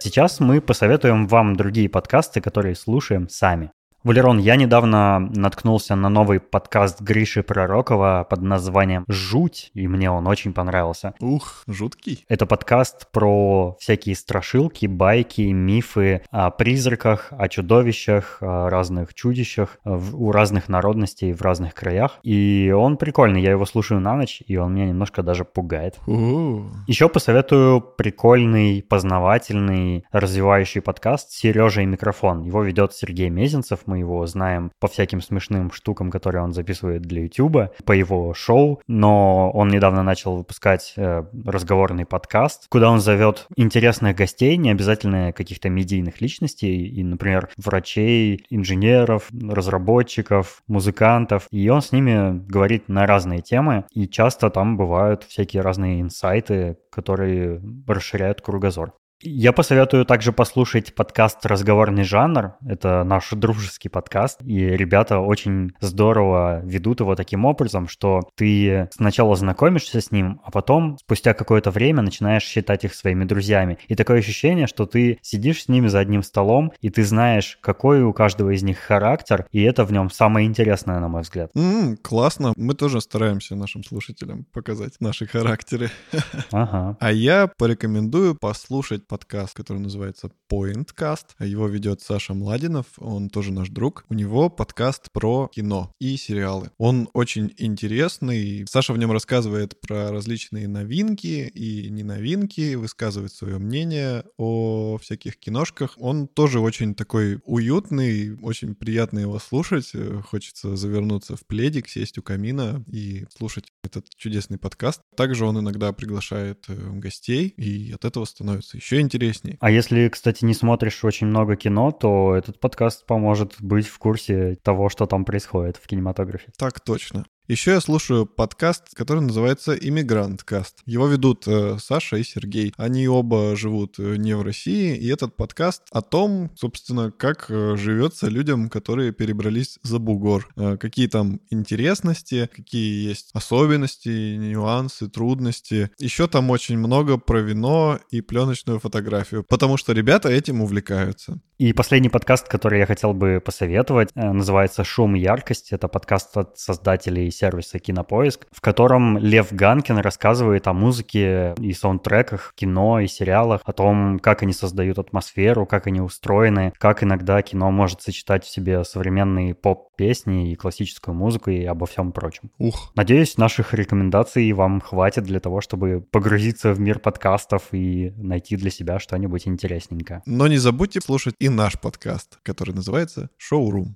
Сейчас мы посоветуем вам другие подкасты, которые слушаем сами. Валерон, я недавно наткнулся на новый подкаст Гриши Пророкова под названием «Жуть», и мне он очень понравился. Ух, жуткий. Это подкаст про всякие страшилки, байки, мифы о призраках, о чудовищах, о разных чудищах у разных народностей в разных краях. И он прикольный, я его слушаю на ночь, и он меня немножко даже пугает. У-у-у. Еще посоветую прикольный, познавательный, развивающий подкаст «Сережа и микрофон». Его ведет Сергей Мезенцев, мы его знаем по всяким смешным штукам, которые он записывает для YouTube, по его шоу, но он недавно начал выпускать э, разговорный подкаст, куда он зовет интересных гостей, не обязательно каких-то медийных личностей, и, например, врачей, инженеров, разработчиков, музыкантов, и он с ними говорит на разные темы, и часто там бывают всякие разные инсайты, которые расширяют кругозор. Я посоветую также послушать подкаст «Разговорный жанр». Это наш дружеский подкаст, и ребята очень здорово ведут его таким образом, что ты сначала знакомишься с ним, а потом спустя какое-то время начинаешь считать их своими друзьями. И такое ощущение, что ты сидишь с ними за одним столом, и ты знаешь, какой у каждого из них характер, и это в нем самое интересное, на мой взгляд. М, классно. Мы тоже стараемся нашим слушателям показать наши характеры. Ага. А я порекомендую послушать подкаст, который называется Pointcast. Его ведет Саша Младинов, он тоже наш друг. У него подкаст про кино и сериалы. Он очень интересный. Саша в нем рассказывает про различные новинки и не новинки, высказывает свое мнение о всяких киношках. Он тоже очень такой уютный, очень приятно его слушать. Хочется завернуться в пледик, сесть у камина и слушать этот чудесный подкаст. Также он иногда приглашает э, гостей, и от этого становится еще интересней. А если, кстати, не смотришь очень много кино, то этот подкаст поможет быть в курсе того, что там происходит в кинематографе. Так точно. Еще я слушаю подкаст, который называется «Иммигрант Каст». Его ведут э, Саша и Сергей. Они оба живут э, не в России, и этот подкаст о том, собственно, как э, живется людям, которые перебрались за бугор. Э, какие там интересности, какие есть особенности, нюансы, трудности. Еще там очень много про вино и пленочную фотографию, потому что ребята этим увлекаются. И последний подкаст, который я хотел бы посоветовать, э, называется «Шум и яркость». Это подкаст от создателей сервиса Кинопоиск, в котором Лев Ганкин рассказывает о музыке и саундтреках, кино и сериалах, о том, как они создают атмосферу, как они устроены, как иногда кино может сочетать в себе современные поп-песни и классическую музыку и обо всем прочем. Ух, Надеюсь, наших рекомендаций вам хватит для того, чтобы погрузиться в мир подкастов и найти для себя что-нибудь интересненькое. но не забудьте слушать и наш подкаст, который называется «Шоурум».